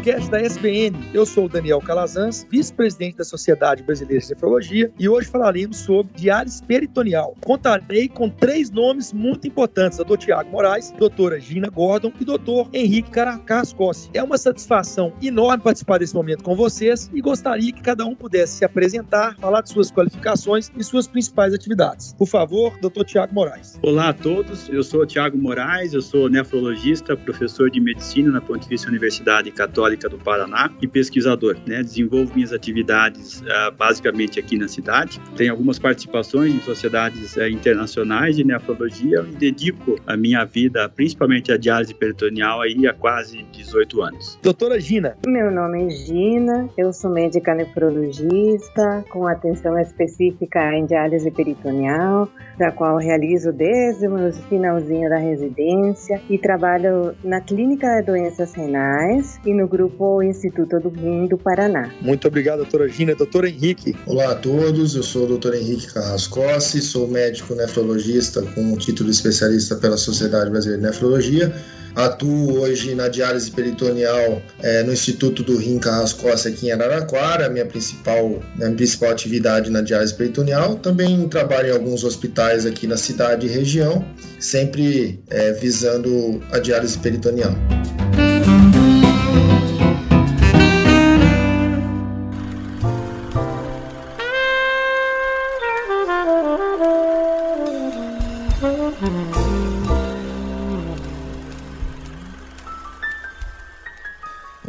Podcast da SBN. Eu sou o Daniel Calazans, vice-presidente da Sociedade Brasileira de Nefrologia, e hoje falaremos sobre diálise peritoneal. Contarei com três nomes muito importantes: Dr. Tiago Moraes, doutora Gina Gordon e doutor Henrique Caracascossi. É uma satisfação enorme participar desse momento com vocês e gostaria que cada um pudesse se apresentar, falar de suas qualificações e suas principais atividades. Por favor, doutor Tiago Moraes. Olá a todos, eu sou o Tiago Moraes, eu sou nefrologista, professor de medicina na Pontifícia Universidade Católica Católica do Paraná e pesquisador. Né? Desenvolvo minhas atividades uh, basicamente aqui na cidade. Tenho algumas participações em sociedades uh, internacionais de nefrologia e dedico a minha vida principalmente à diálise peritoneal aí há quase 18 anos. Doutora Gina. Meu nome é Gina, eu sou médica nefrologista com atenção específica em diálise peritoneal, da qual realizo desde o finalzinho da residência e trabalho na clínica de doenças renais e no grupo Instituto do Rim do Paraná. Muito obrigado, doutora Gina. Doutor Henrique. Olá a todos, eu sou o doutor Henrique Carrascossi, sou médico nefrologista com o título de especialista pela Sociedade Brasileira de Nefrologia. Atuo hoje na diálise peritoneal é, no Instituto do Rim Carrascosta aqui em Araraquara, minha principal, minha principal atividade na diálise peritoneal. Também trabalho em alguns hospitais aqui na cidade e região, sempre é, visando a diálise peritoneal.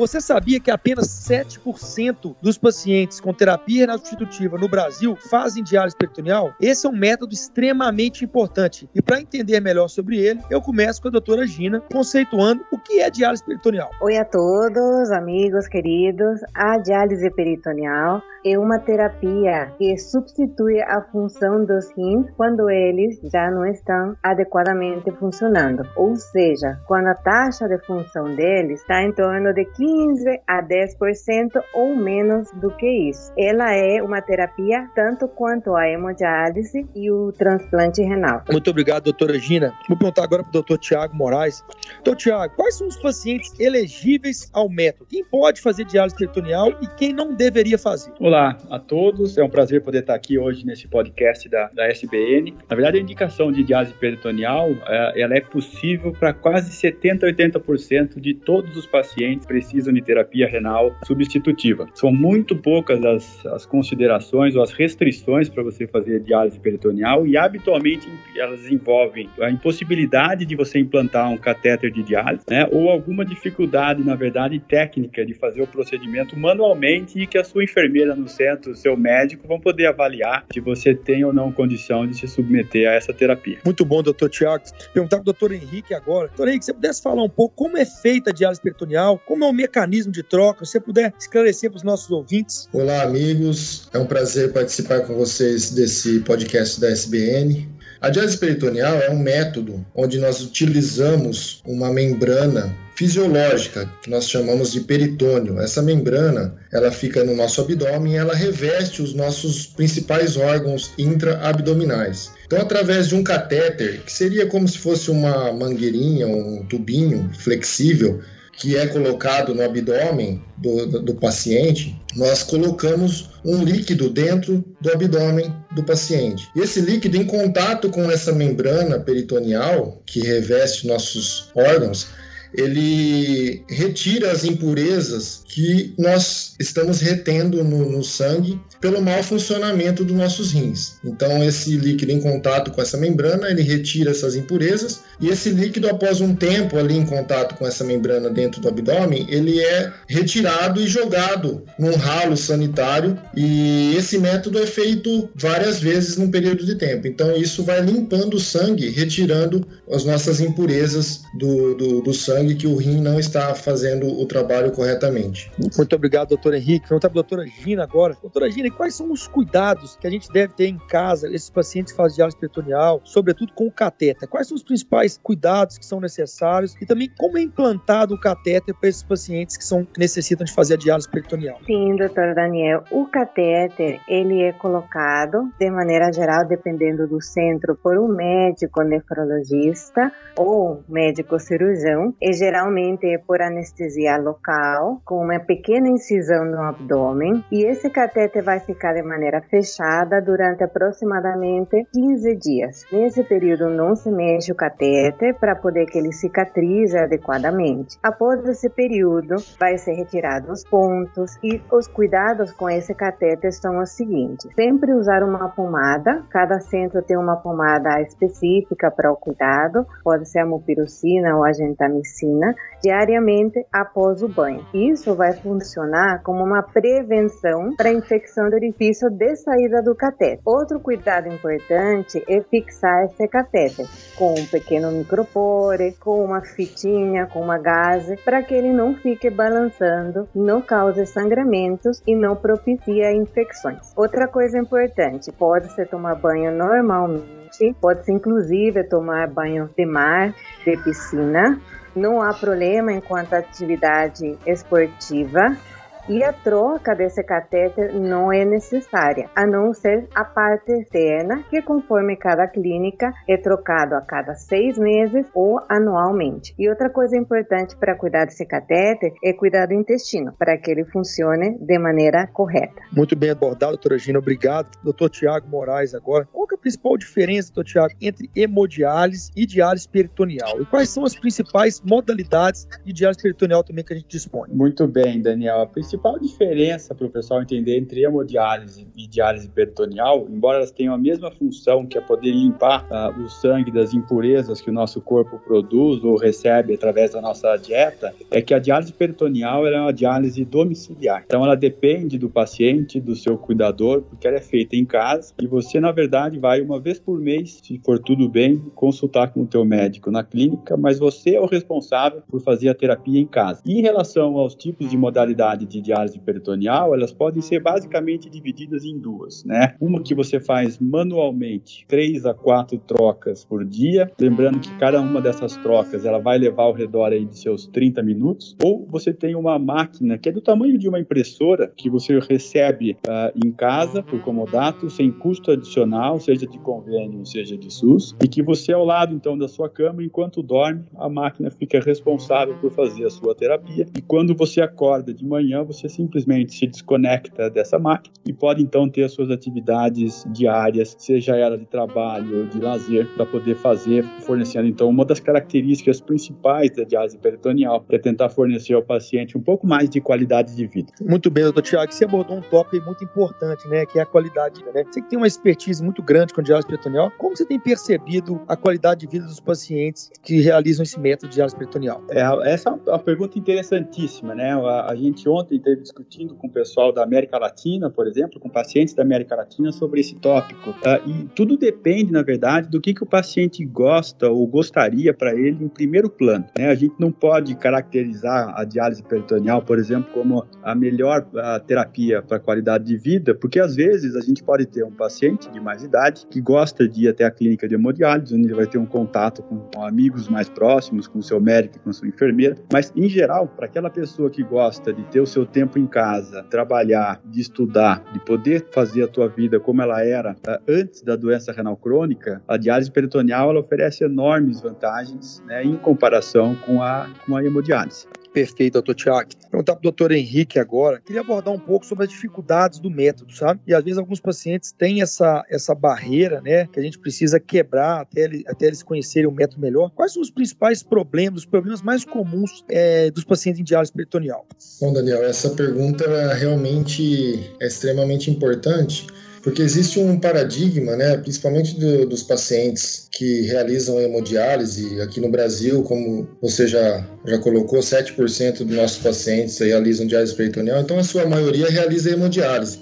Você sabia que apenas 7% dos pacientes com terapia renal substitutiva no Brasil fazem diálise peritoneal? Esse é um método extremamente importante. E para entender melhor sobre ele, eu começo com a doutora Gina, conceituando o que é diálise peritoneal. Oi a todos, amigos queridos. A diálise peritoneal é uma terapia que substitui a função dos rins quando eles já não estão adequadamente funcionando. Ou seja, quando a taxa de função deles está em torno de 15 15 a 10% ou menos do que isso. Ela é uma terapia tanto quanto a hemodiálise e o transplante renal. Muito obrigado, doutora Gina. Vou perguntar agora para o doutor Tiago Moraes. Doutor Tiago, quais são os pacientes elegíveis ao método? Quem pode fazer diálise peritoneal e quem não deveria fazer? Olá a todos, é um prazer poder estar aqui hoje nesse podcast da, da SBN. Na verdade, a indicação de diálise peritoneal é, ela é possível para quase 70, 80% de todos os pacientes que precisam de terapia renal substitutiva. São muito poucas as, as considerações ou as restrições para você fazer diálise peritoneal e habitualmente elas envolvem a impossibilidade de você implantar um catéter de diálise, né, ou alguma dificuldade, na verdade, técnica de fazer o procedimento manualmente e que a sua enfermeira no centro, seu médico, vão poder avaliar se você tem ou não condição de se submeter a essa terapia. Muito bom, doutor Tiago. Perguntar para o doutor Henrique agora. Doutor Henrique, você pudesse falar um pouco como é feita a diálise peritoneal, como é o mecanismo de troca, se você puder esclarecer para os nossos ouvintes. Olá, amigos. É um prazer participar com vocês desse podcast da SBN. A diálise peritoneal é um método onde nós utilizamos uma membrana fisiológica que nós chamamos de peritônio. Essa membrana, ela fica no nosso abdômen e ela reveste os nossos principais órgãos intraabdominais. Então, através de um catéter, que seria como se fosse uma mangueirinha, um tubinho flexível, que é colocado no abdômen do, do, paciente, nós colocamos um líquido dentro do abdômen do paciente. E esse líquido, em contato com essa membrana peritoneal que reveste nossos órgãos, ele retira as impurezas que nós estamos retendo no, no, sangue pelo mau funcionamento dos nossos rins. Então, esse líquido em contato com essa membrana, ele retira essas impurezas e esse líquido, após um tempo ali em contato com essa membrana dentro do abdômen, ele é retirado e jogado num ralo sanitário e esse método é feito várias vezes num período de tempo. Então, isso vai limpando o sangue, retirando as nossas impurezas do, do, do sangue sangue que o rim não está fazendo o trabalho corretamente. Muito obrigado, doutor Henrique. Vamos para a doutora Gina agora. Doutora Gina, quais são os cuidados que a gente deve ter em casa, esses pacientes que fazem diálise peritoneal, sobretudo com o catéter? Quais são os principais cuidados que são necessários e também como é implantado o catéter para esses pacientes que, são, que necessitam de fazer a diálise peritoneal? Sim, doutor Daniel. O catéter, ele é colocado, de maneira geral, dependendo do centro, por um médico nefrologista ou médico cirurgião, geralmente é por anestesia local, com uma pequena incisão no abdômen, e esse catéter vai ficar de maneira fechada durante aproximadamente 15 dias. Nesse período não se mexe o catéter para poder que ele cicatrize adequadamente. Após esse período, vai ser retirado os pontos e os cuidados com esse catéter são os seguintes: sempre usar uma pomada, cada centro tem uma pomada específica para o cuidado, pode ser a mupirocina ou a gentamicina, diariamente após o banho. Isso vai funcionar como uma prevenção para a infecção do orifício de saída do catéter. Outro cuidado importante é fixar esse catéter com um pequeno micropore, com uma fitinha, com uma gaze, para que ele não fique balançando, não cause sangramentos e não propicie infecções. Outra coisa importante, pode-se tomar banho normalmente, pode-se inclusive tomar banho de mar, de piscina, não há problema enquanto atividade esportiva e a troca desse catéter não é necessária, a não ser a parte externa, que conforme cada clínica é trocado a cada seis meses ou anualmente. E outra coisa importante para cuidar desse catéter é cuidar do intestino, para que ele funcione de maneira correta. Muito bem abordado, doutora Gina, obrigado. Doutor Tiago Moraes agora. Qual é a principal diferença, doutor Tiago, entre hemodiálise e diálise peritoneal? E quais são as principais modalidades de diálise peritoneal também que a gente dispõe? Muito bem, Daniel. A principal diferença para o pessoal entender entre hemodiálise e diálise peritoneal, embora elas tenham a mesma função, que é poder limpar uh, o sangue das impurezas que o nosso corpo produz ou recebe através da nossa dieta, é que a diálise peritoneal é uma diálise domiciliar. Então ela depende do paciente, do seu cuidador, porque ela é feita em casa e você, na verdade, vai uma vez por mês, se for tudo bem, consultar com o teu médico na clínica, mas você é o responsável por fazer a terapia em casa. E em relação aos tipos de modalidade de diálise peritoneal, elas podem ser basicamente divididas em duas, né? Uma que você faz manualmente, três a quatro trocas por dia, lembrando que cada uma dessas trocas ela vai levar ao redor aí de seus 30 minutos, ou você tem uma máquina que é do tamanho de uma impressora que você recebe uh, em casa por comodato, sem custo adicional, seja de convênio, seja de SUS, e que você ao lado então da sua cama, enquanto dorme, a máquina fica responsável por fazer a sua terapia, e quando você acorda de manhã, você simplesmente se desconecta dessa máquina e pode então ter as suas atividades diárias, seja ela de trabalho ou de lazer, para poder fazer, fornecendo então uma das características principais da diálise peritoneal, é tentar fornecer ao paciente um pouco mais de qualidade de vida. Muito bem, doutor Tiago, você abordou um tópico muito importante, né, que é a qualidade de vida, né? Você que tem uma expertise muito grande com diálise peritoneal, como você tem percebido a qualidade de vida dos pacientes que realizam esse método de diálise peritoneal? É, essa é uma pergunta interessantíssima, né? A, a gente ontem teve discutindo com o pessoal da América Latina, por exemplo, com pacientes da América Latina sobre esse tópico. Uh, e tudo depende, na verdade, do que, que o paciente gosta ou gostaria para ele em primeiro plano. Né? A gente não pode caracterizar a diálise peritoneal, por exemplo, como a melhor uh, terapia para qualidade de vida, porque às vezes a gente pode ter um paciente de mais idade que gosta de ir até a clínica de hemodiálise, onde ele vai ter um contato com, com amigos mais próximos, com seu médico, com a sua enfermeira. Mas, em geral, para aquela pessoa que gosta de ter o seu tempo em casa, trabalhar, de estudar, de poder fazer a tua vida como ela era uh, antes da doença renal crônica, a diálise peritoneal ela oferece enormes vantagens né, em comparação com a, com a hemodiálise. Perfeito, doutor Tiago. Perguntar para o doutor Henrique agora. Queria abordar um pouco sobre as dificuldades do método, sabe? E às vezes alguns pacientes têm essa, essa barreira, né? Que a gente precisa quebrar até, até eles conhecerem o método melhor. Quais são os principais problemas, os problemas mais comuns é, dos pacientes em diálise peritoneal? Bom, Daniel, essa pergunta realmente é extremamente importante porque existe um paradigma, né, principalmente do, dos pacientes que realizam hemodiálise aqui no Brasil, como você já, já colocou, 7% dos nossos pacientes realizam diálise peritoneal, então a sua maioria realiza hemodiálise.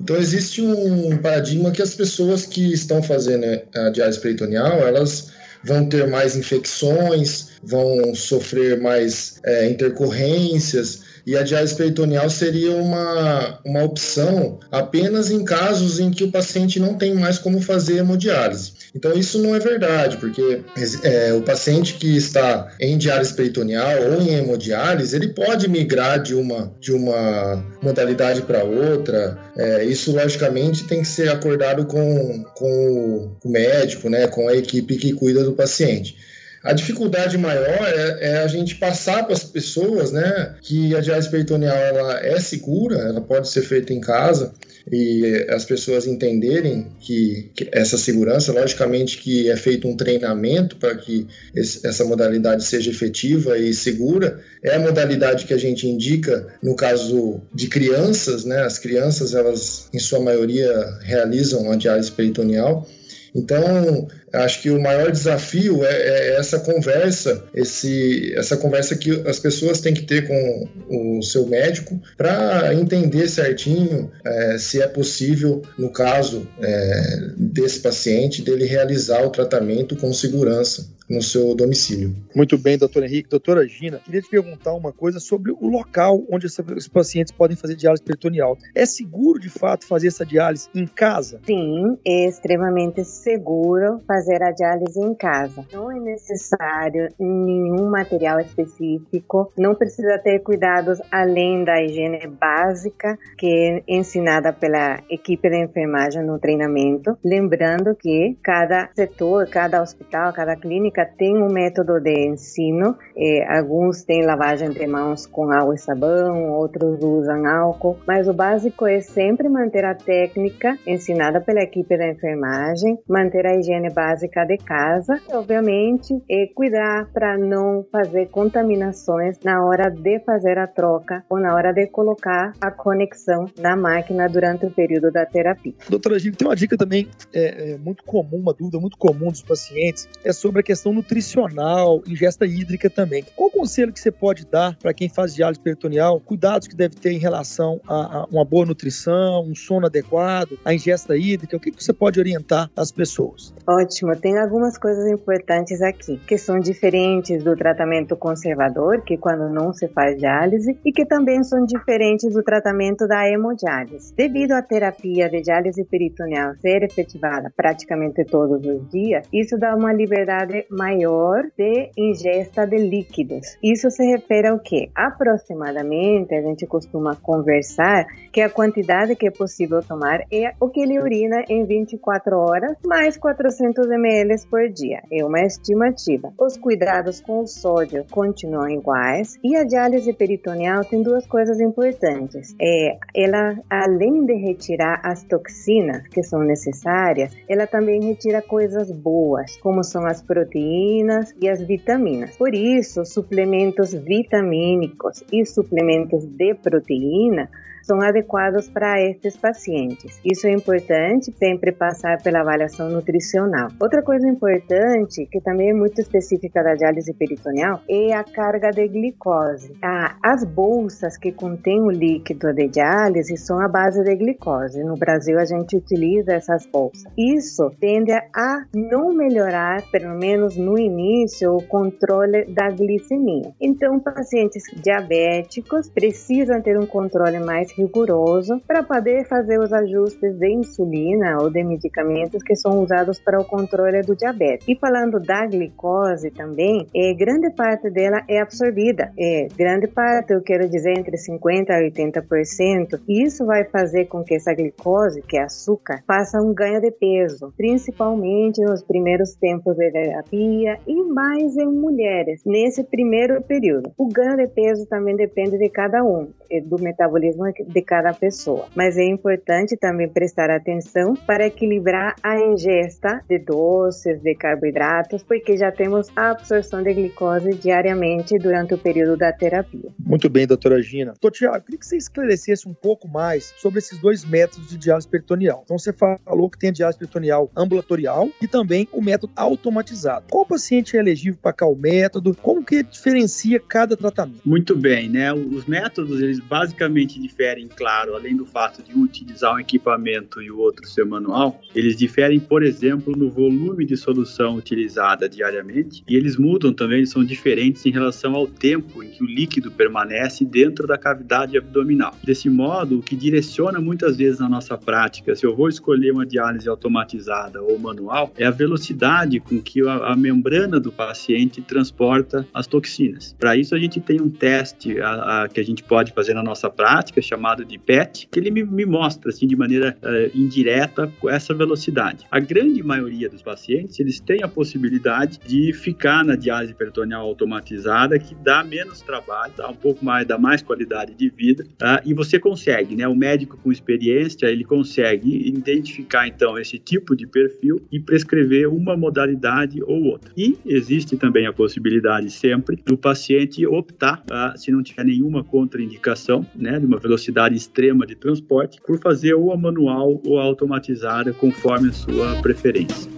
Então existe um paradigma que as pessoas que estão fazendo a diálise peritoneal, elas vão ter mais infecções, vão sofrer mais é, intercorrências e a diálise peritoneal seria uma, uma opção apenas em casos em que o paciente não tem mais como fazer hemodiálise. Então isso não é verdade, porque é, o paciente que está em diálise peritoneal ou em hemodiálise, ele pode migrar de uma, de uma modalidade para outra. É, isso logicamente tem que ser acordado com, com o médico, né, com a equipe que cuida do paciente. A dificuldade maior é, é, a gente passar para as pessoas né, que a diálise peritoneal ela é segura, ela pode ser feita em casa e as pessoas entenderem que, que essa segurança, logicamente que é feito um treinamento para que esse, essa modalidade seja efetiva e segura, é a modalidade que a gente indica no caso de crianças, né? As crianças, elas em sua maioria realizam a diálise peritoneal então, acho que o maior desafio é, é, essa conversa, esse, essa conversa que as pessoas têm que ter com o seu médico para entender certinho é, se é possível, no caso é, desse paciente, dele realizar o tratamento com segurança no seu domicílio. Muito bem, doutor Henrique. Doutora Gina, queria te perguntar uma coisa sobre o local onde esses pacientes podem fazer diálise peritoneal. É seguro, de fato, fazer essa diálise em casa? Sim, é extremamente seguro fazer a diálise em casa. Não é necessário nenhum material específico, não precisa ter cuidados além da higiene básica que é ensinada pela equipe de enfermagem no treinamento. Lembrando que cada setor, cada hospital, cada clínica tem um método de ensino. Eh, alguns têm lavagem de mãos com água e sabão, outros usam álcool, mas o básico é sempre manter a técnica ensinada pela equipe da enfermagem, manter a higiene básica de casa e, obviamente, é cuidar para não fazer contaminações na hora de fazer a troca ou na hora de colocar a conexão na máquina durante o período da terapia. Doutora Gil, tem uma dica também é, é, muito comum, uma dúvida muito comum dos pacientes, é sobre a questão questão nutricional, ingesta hídrica também. Qual o conselho que você pode dar para quem faz diálise peritoneal? Cuidados que deve ter em relação a, a, uma boa nutrição, um sono adequado, a ingesta hídrica? O que, que você pode orientar as pessoas? Ótimo, tem algumas coisas importantes aqui, que são diferentes do tratamento conservador, que quando não se faz diálise, e que também são diferentes do tratamento da hemodiálise. Devido à terapia de diálise peritoneal ser efetivada praticamente todos os dias, isso dá uma liberdade maior de ingesta de líquidos. Isso se refere ao que? Aproximadamente, a gente costuma conversar que a quantidade que é possível tomar é o que ele urina em 24 horas, mais 400 ml por dia. É uma estimativa. Os cuidados com o sódio continuam iguais e a diálise peritoneal tem duas coisas importantes. É, ela, além de retirar as toxinas que são necessárias, ela também retira coisas boas, como são as proteínas e as vitaminas. Por isso, suplementos vitamínicos e suplementos de proteína são adequados para estes pacientes. Isso é importante, sempre passar pela avaliação nutricional. Outra coisa importante, que também é muito específica da diálise peritoneal, é a carga de glicose. As bolsas que contêm o líquido de diálise são a base de glicose. No Brasil, a gente utiliza essas bolsas. Isso tende a não melhorar, pelo menos no início, o controle da glicemia. Então, pacientes diabéticos precisam ter um controle mais rigoroso para poder fazer os ajustes de insulina ou de medicamentos que são usados para o controle do diabetes. E falando da glicose também, é, grande parte dela é absorvida. É, grande parte, eu quero dizer, entre 50% a 80%. E isso vai fazer com que essa glicose, que é açúcar, faça um ganho de peso, principalmente nos primeiros tempos de terapia e mais em mulheres, nesse primeiro período. O ganho de peso também depende de cada um, é, do metabolismo de cada pessoa. Mas é importante também prestar atenção para equilibrar a ingesta de doces, de carboidratos, porque já temos a absorção de glicose diariamente durante o período da terapia. Muito bem, doutora Gina. Doutor Tiago, queria que você esclarecesse um pouco mais sobre esses dois métodos de diálise peritoneal. Então, você falou que tem a diálise peritoneal ambulatorial e também o método automatizado. Qual paciente é elegível para qual método? Como que diferencia cada tratamento? Muito bem, né? Os métodos, eles basicamente diferem diferem, claro, além do fato de utilizar um equipamento e o outro ser manual, eles diferem, por exemplo, no volume de solução utilizada diariamente e eles mudam também, são diferentes em relação ao tempo em que o líquido permanece dentro da cavidade abdominal. Desse modo, o que direciona muitas vezes na nossa prática, se eu vou escolher uma diálise automatizada ou manual, é a velocidade com que a, a membrana do paciente transporta as toxinas. Para isso, a gente tem um teste a, a, que a gente pode fazer na nossa prática, chamado de PET, que ele me, me mostra assim, de maneira uh, indireta essa velocidade. A grande maioria dos pacientes, eles têm a possibilidade de ficar na diálise peritoneal automatizada, que dá menos trabalho, dá um pouco mais, dá mais qualidade de vida, tá? e você consegue, né? O médico com experiência, ele consegue identificar então esse tipo de perfil e prescrever uma modalidade ou outra. E existe também a possibilidade sempre do paciente optar, uh, se não tiver nenhuma contraindicação, né, de uma velocidade extrema de transporte, por fazer ou a manual ou a automatizada, conforme a sua preferência.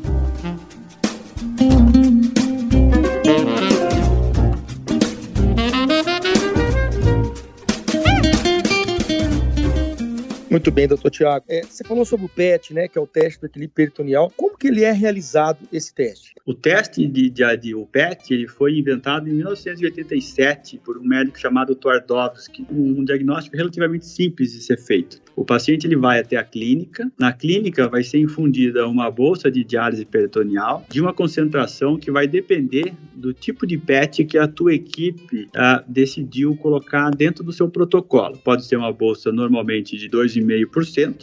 Muito bem, doutor Tiago. É, você falou sobre o PET, né, que é o teste do equilíbrio peritoneal. Como que ele é realizado, esse teste? O teste de, de, de o PET ele foi inventado em 1987 por um médico chamado Twardowski, um diagnóstico relativamente simples de ser feito. O paciente ele vai até a clínica, na clínica vai ser infundida uma bolsa de diálise peritoneal de uma concentração que vai depender do tipo de PET que a tua equipe uh, decidiu colocar dentro do seu protocolo. Pode ser uma bolsa normalmente de 2,5%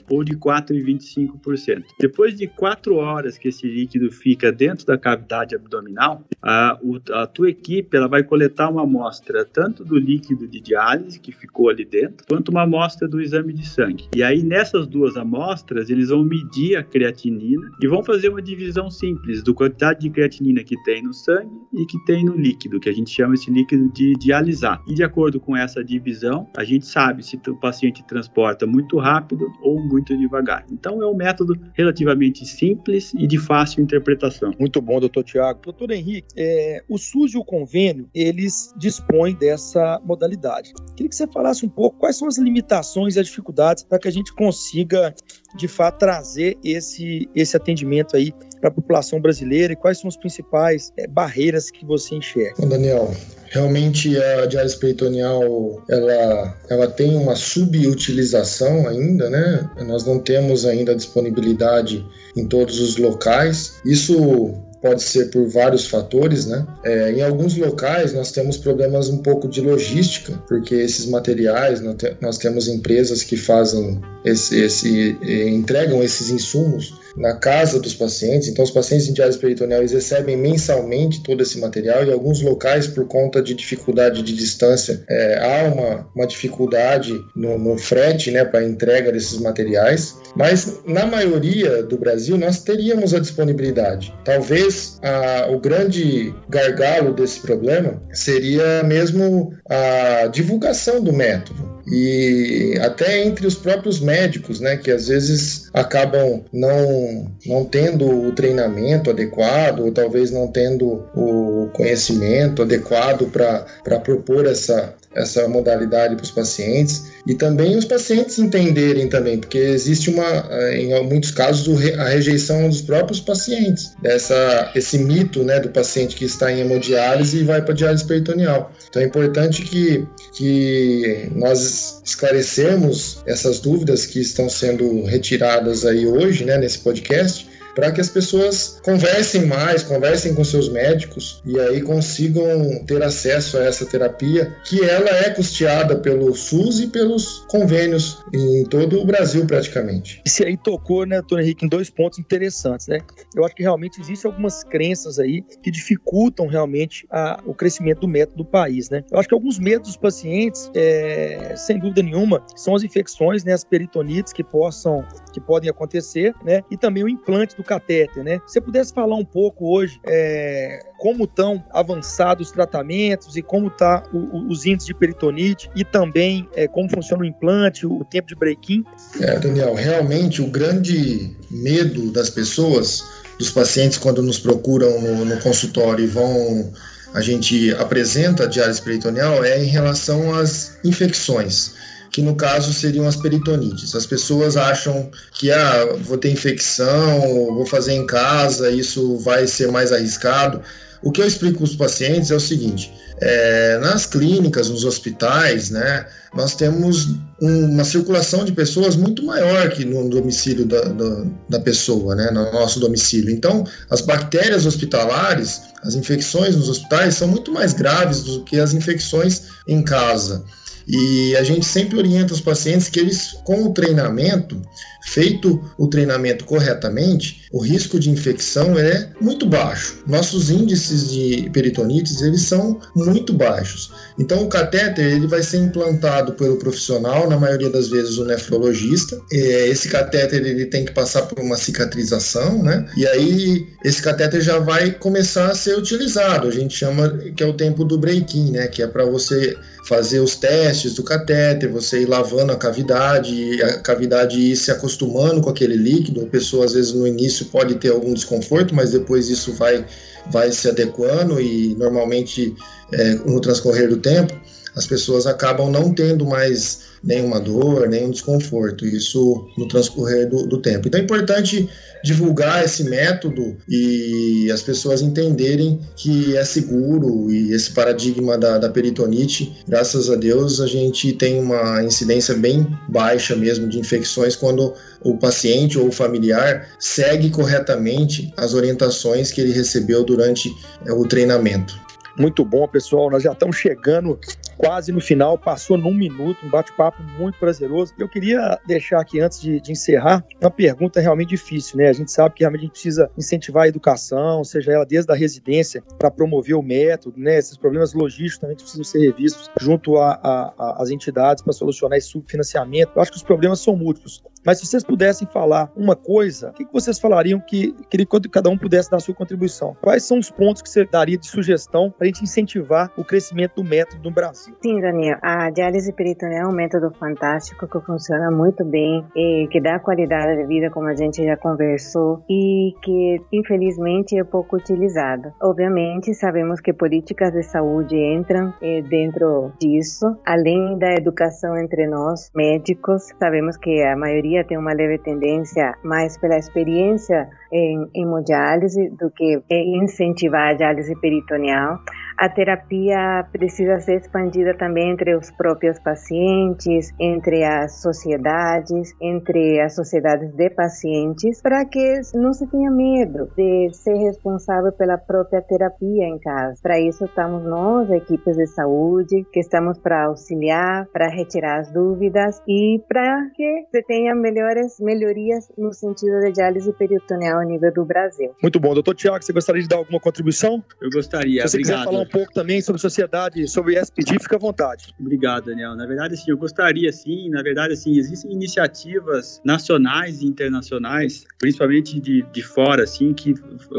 ou de 4,25%. Depois de 4 horas que esse líquido fica dentro da cavidade abdominal, a, a tua equipe ela vai coletar uma amostra tanto do líquido de diálise que ficou ali dentro, quanto uma amostra do exame de sangue. E aí nessas duas amostras eles vão medir a creatinina e vão fazer uma divisão simples do quantidade de creatinina que tem no sangue e que tem no líquido, que a gente chama esse líquido de dialisar. E de acordo com essa divisão, a gente sabe se o paciente transporta muito rápido ou muito devagar. Então é um método relativamente simples e de fácil interpretação. Muito bom, doutor Tiago. Doutor Henrique, é, o SUS e o convênio, eles dispõem dessa modalidade. Queria que você falasse um pouco quais são as limitações e as dificuldades para que a gente consiga, de fato, trazer esse, esse atendimento aí para a população brasileira e quais são as principais é, barreiras que você enxerga? Bom, Daniel, realmente a diálise peritoneal ela, ela tem uma subutilização ainda, né? Nós não temos ainda disponibilidade em todos os locais. Isso pode ser por vários fatores, né? É, em alguns locais nós temos problemas um pouco de logística, porque esses materiais nós, temos empresas que fazem esse, esse entregam esses insumos na casa dos pacientes. Então, os pacientes em diálise peritoneal eles recebem mensalmente todo esse material. Em alguns locais, por conta de dificuldade de distância, é, há uma, uma dificuldade no, no frete né, para entrega desses materiais. Mas, na maioria do Brasil, nós teríamos a disponibilidade. Talvez a, o grande gargalo desse problema seria mesmo a divulgação do método e até entre os próprios médicos, né, que às vezes acabam não, não tendo o treinamento adequado, ou talvez não tendo o conhecimento adequado para propor essa, essa modalidade para os pacientes e também os pacientes entenderem também, porque existe uma, eh, em muitos casos, a rejeição dos próprios pacientes, dessa, esse mito né, do paciente que está em hemodiálise e vai para diálise peritoneal. Então é importante que, que nós esclarecemos essas dúvidas que estão sendo retiradas aí hoje, né, nesse podcast, para que as pessoas conversem mais, conversem com seus médicos e aí consigam ter acesso a essa terapia, que ela é custeada pelo SUS e pelos convênios em todo o Brasil praticamente. Esse aí tocou, né, doutor Henrique, em dois pontos interessantes, né? Eu acho que realmente existem algumas crenças aí que dificultam realmente a, o crescimento do método do país, né? Eu acho que alguns medos dos pacientes, é, sem dúvida nenhuma, são as infecções, né, as peritonites que possam que podem acontecer, né? E também o implante do catéter, né? Se você pudesse falar um pouco hoje é, como estão avançados os tratamentos e como tá os índices de peritonite e também é, como funciona o implante, o tempo de break-in. É, Daniel, realmente o grande medo das pessoas, dos pacientes quando nos procuram no, no consultório e vão a gente apresenta a diálise peritoneal é em relação às infecções que no caso seriam as peritonites. As pessoas acham que ah, vou ter infecção, vou fazer em casa, isso vai ser mais arriscado. O que eu explico para os pacientes é o seguinte: é, nas clínicas, nos hospitais, né, nós temos uma circulação de pessoas muito maior que no domicílio da, da, da, pessoa, né, no nosso domicílio. Então, as bactérias hospitalares, as infecções nos hospitais são muito mais graves do que as infecções em casa. E a gente sempre orienta os pacientes que eles, com o treinamento, feito o treinamento corretamente, o risco de infecção é muito baixo. Nossos índices de peritonites, eles são muito baixos. Então o catéter, ele vai ser implantado pelo profissional, na maioria das vezes o nefrologista. Esse catéter, ele tem que passar por uma cicatrização, né? E aí esse catéter já vai começar a ser utilizado. A gente chama que é o tempo do break-in, né? Que é para você fazer os testes do catéter, você ir lavando a cavidade, a cavidade ir se acostumando com aquele líquido. A pessoa, às vezes, no início pode ter algum desconforto, mas depois isso vai, vai se adequando e normalmente, é, no transcorrer do tempo, as pessoas acabam não tendo mais nenhuma dor, nenhum desconforto, isso no transcorrer do, do tempo. Então é importante divulgar esse método e as pessoas entenderem que é seguro e esse paradigma da, da peritonite, graças a Deus, a gente tem uma incidência bem baixa mesmo de infecções quando o paciente ou o familiar segue corretamente as orientações que ele recebeu durante é, o treinamento. Muito bom, pessoal. Nós já estamos chegando quase no final, passou num minuto, um bate-papo muito prazeroso. Eu queria deixar aqui, antes de, de, encerrar, uma pergunta realmente difícil, né? A gente sabe que realmente a gente precisa incentivar a educação, seja ela desde a residência, para promover o método, né? Esses problemas logísticos também precisam ser revistos junto às entidades para solucionar esse subfinanciamento. Eu acho que os problemas são múltiplos. Mas se vocês pudessem falar uma coisa, o que, vocês falariam que queria que cada um pudesse dar a sua contribuição? Quais são os pontos que você daria de sugestão para a gente incentivar o crescimento do método no Brasil? Sim, Daniel. A diálise peritoneal é um método fantástico que funciona muito bem e que dá qualidade de vida, como a gente já conversou, e que infelizmente é pouco utilizado. Obviamente, sabemos que políticas de saúde entram dentro disso, além da educação entre nós, médicos. Sabemos que a maioria tem uma leve tendência mais pela experiência em hemodiálise do que incentivar a diálise peritoneal. A terapia precisa ser expandida também entre os próprios pacientes, entre as sociedades, entre as sociedades de pacientes, para que não se tenha medo de ser responsável pela própria terapia em casa. Para isso estamos nós, equipes de saúde, que estamos para auxiliar, para retirar as dúvidas e para que se tenha melhores melhorias no sentido de diálise peritoneal a nível do Brasil. Muito bom. Doutor Tiago, você gostaria de dar alguma contribuição? Eu gostaria, Se você obrigado. quiser falar um pouco também sobre sociedade, sobre ESPD, fica à vontade. Obrigado, Daniel. Na verdade, assim, eu gostaria, sim, na verdade, assim, existem iniciativas nacionais e internacionais, principalmente de, de fora, assim, que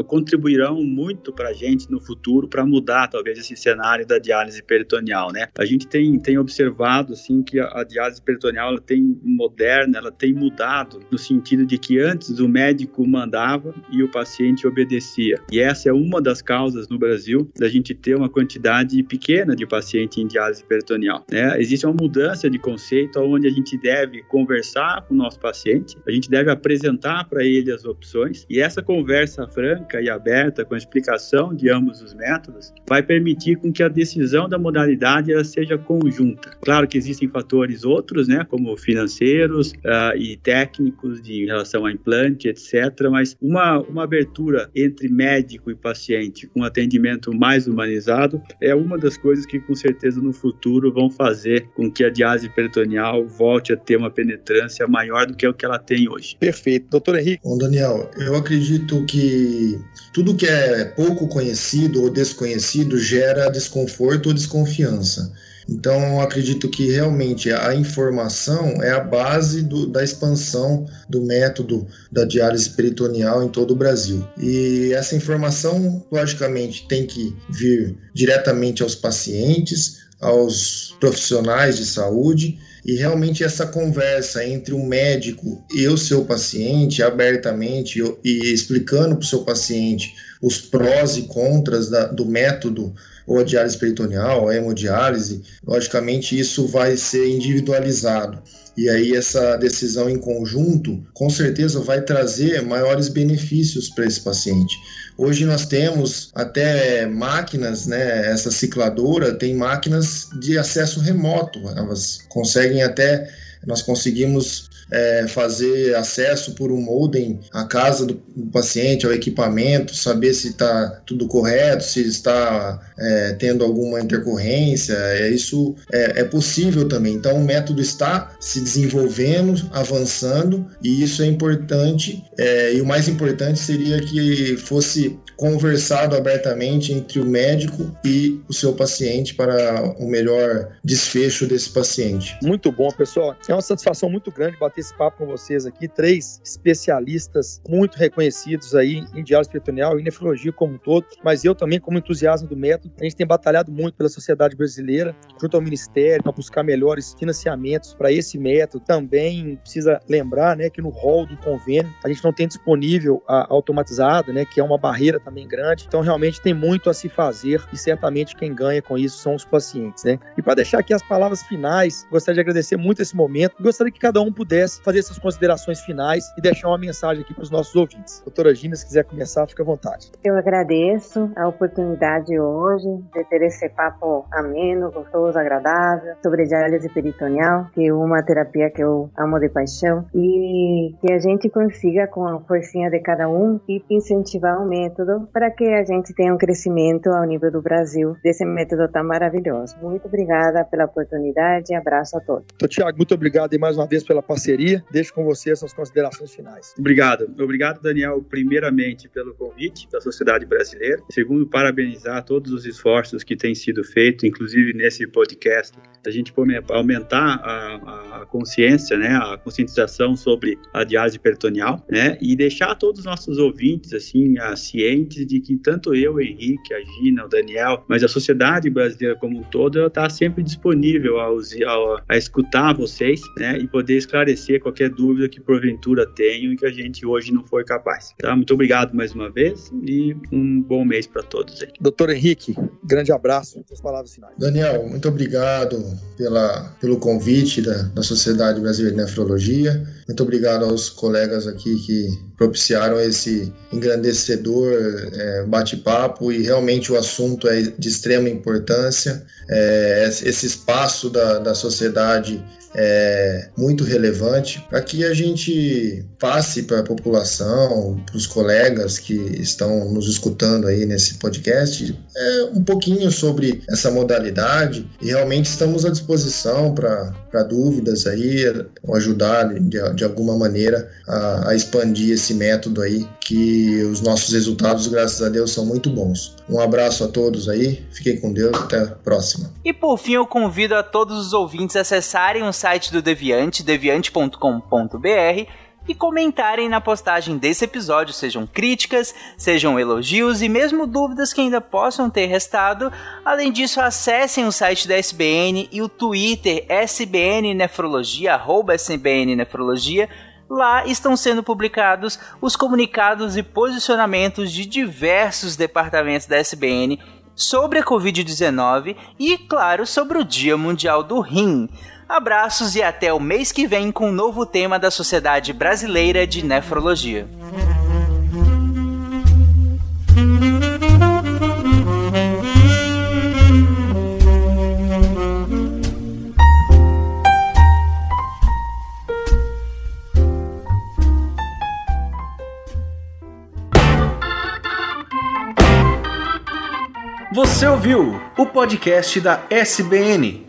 contribuirão muito para a gente no futuro para mudar, talvez, esse cenário da diálise peritoneal, né? A gente tem, tem observado, assim, que a, a diálise peritoneal ela tem moderna, ela tem mudado no sentido de que antes o médico mandava e o paciente obedecia. E essa é uma das causas no Brasil da gente ter uma quantidade pequena de paciente em diálise peritoneal. Né? Existe uma mudança de conceito onde a gente deve conversar com o nosso paciente, a gente deve apresentar para ele as opções e essa conversa franca e aberta com a explicação de ambos os métodos vai permitir com que a decisão da modalidade ela seja conjunta. Claro que existem fatores outros, né, como financeiros uh, e técnicos de, em relação a implante, etc. Mas uma, uma abertura entre médico e paciente com atendimento mais humanizado é uma das coisas que com certeza no futuro vão fazer com que a diálise peritoneal volte a ter uma penetrância maior do que o que ela tem hoje. Perfeito. Doutor Henrique. Bom, Daniel, eu acredito que tudo que é pouco conhecido ou desconhecido gera desconforto ou desconfiança. Então, acredito que realmente a informação é a base do, da expansão do método da diálise peritoneal em todo o Brasil. E essa informação, logicamente, tem que vir diretamente aos pacientes, aos profissionais de saúde e realmente essa conversa entre o médico e o seu paciente abertamente e explicando para o seu paciente os prós e contras da, do método ou a diálise peritoneal, a hemodiálise, logicamente isso vai ser individualizado. E aí essa decisão em conjunto, com certeza vai trazer maiores benefícios para esse paciente. Hoje nós temos até máquinas, né? Essa cicladora tem máquinas de acesso remoto. Elas conseguem até nós conseguimos é, fazer acesso por um modem à casa do, paciente, ao equipamento, saber se está tudo correto, se está é, tendo alguma intercorrência. É, isso é, é, possível também. Então, o método está se desenvolvendo, avançando, e isso é importante. É, e o mais importante seria que fosse conversado abertamente entre o médico e o seu paciente para o melhor desfecho desse paciente. Muito bom, pessoal. É uma satisfação muito grande bater esse papo com vocês aqui. Três especialistas muito reconhecidos aí em diálise peritoneal e nefrologia como um todo. Mas eu também, como entusiasta do método, a gente tem batalhado muito pela sociedade brasileira, junto ao Ministério, para buscar melhores financiamentos para esse método. Também precisa lembrar né, que no rol do convênio a gente não tem disponível a automatizada, né, que é uma barreira também grande. Então, realmente tem muito a se fazer e certamente quem ganha com isso são os pacientes. Né? E para deixar aqui as palavras finais, gostaria de agradecer muito esse momento momento. Gostaria que cada um pudesse fazer essas considerações finais e deixar uma mensagem aqui para os nossos ouvintes. Doutora Gina, se quiser começar, fica à vontade. Eu agradeço a oportunidade hoje de ter esse papo ameno, gostoso, agradável, sobre diálise peritoneal, que é uma terapia que eu amo de paixão, e que a gente consiga, com a forcinha de cada um, incentivar o método para que a gente tenha um crescimento ao nível do Brasil desse método tão maravilhoso. Muito obrigada pela oportunidade e abraço a todos. Tiago, muito obrigado obrigado mais uma vez pela parceria. Deixo com você essas considerações finais. Obrigado. Obrigado, Daniel, primeiramente pelo convite da sociedade brasileira. Segundo, parabenizar todos os esforços que têm sido feitos, inclusive nesse podcast, a gente aumentar a, a consciência, né, a conscientização sobre a diálise peritoneal, né, e deixar todos os nossos ouvintes, assim, cientes de que tanto eu, o Henrique, a Gina, o Daniel, mas a sociedade brasileira como um todo, está sempre disponível a, a, a escutar vocês vocês, né, e poder esclarecer qualquer dúvida que porventura tenham e que a gente hoje não foi capaz. Tá? Muito obrigado mais uma vez e um bom mês para todos aí. Doutor Henrique, grande abraço. Suas palavras finais. Daniel, muito obrigado pela, pelo convite da, da Sociedade Brasileira de Nefrologia. Muito obrigado aos colegas aqui que propiciaram esse engrandecedor é, bate-papo e realmente o assunto é de extrema importância. É, esse espaço da, da sociedade é muito relevante para que a gente passe para a população, para os colegas que estão nos escutando aí nesse podcast, é, um pouquinho sobre essa modalidade e realmente estamos à disposição para dúvidas aí, ajudar de, de alguma maneira a, a expandir esse método aí, que os nossos resultados, graças a Deus, são muito bons. Um abraço a todos aí, fiquem com Deus, até a próxima. E por fim, eu convido a todos os ouvintes a acessarem o site do Deviante, deviante.com.br e comentarem na postagem desse episódio, sejam críticas, sejam elogios e mesmo dúvidas que ainda possam ter restado. Além disso, acessem o site da SBN e o Twitter SBN Nefrologia, arroba SBN Nefrologia. Lá estão sendo publicados os comunicados e posicionamentos de diversos departamentos da SBN sobre a Covid-19 e, claro, sobre o Dia Mundial do Rim. Abraços e até o mês que vem com um novo tema da Sociedade Brasileira de Nefrologia. Você ouviu o podcast da SBN